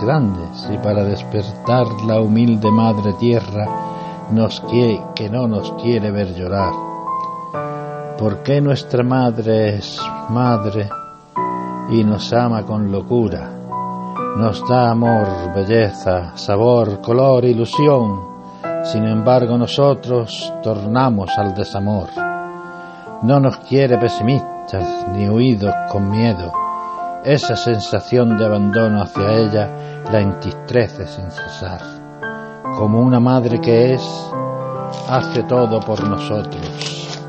grandes y para despertar la humilde madre tierra nos que no nos quiere ver llorar. ¿Por qué nuestra madre es madre y nos ama con locura? Nos da amor, belleza, sabor, color, ilusión. Sin embargo nosotros tornamos al desamor. No nos quiere pesimistas ni huidos con miedo esa sensación de abandono hacia ella la entristrece sin cesar. Como una madre que es, hace todo por nosotros.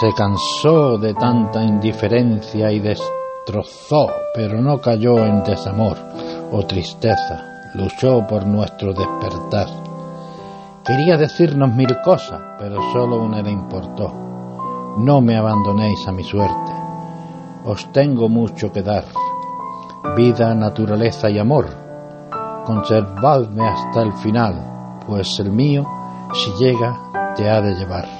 Se cansó de tanta indiferencia y destrozó, pero no cayó en desamor o tristeza, luchó por nuestro despertar. Quería decirnos mil cosas, pero solo una le importó. No me abandonéis a mi suerte os tengo mucho que dar, vida, naturaleza y amor. Conservadme hasta el final, pues el mío, si llega, te ha de llevar.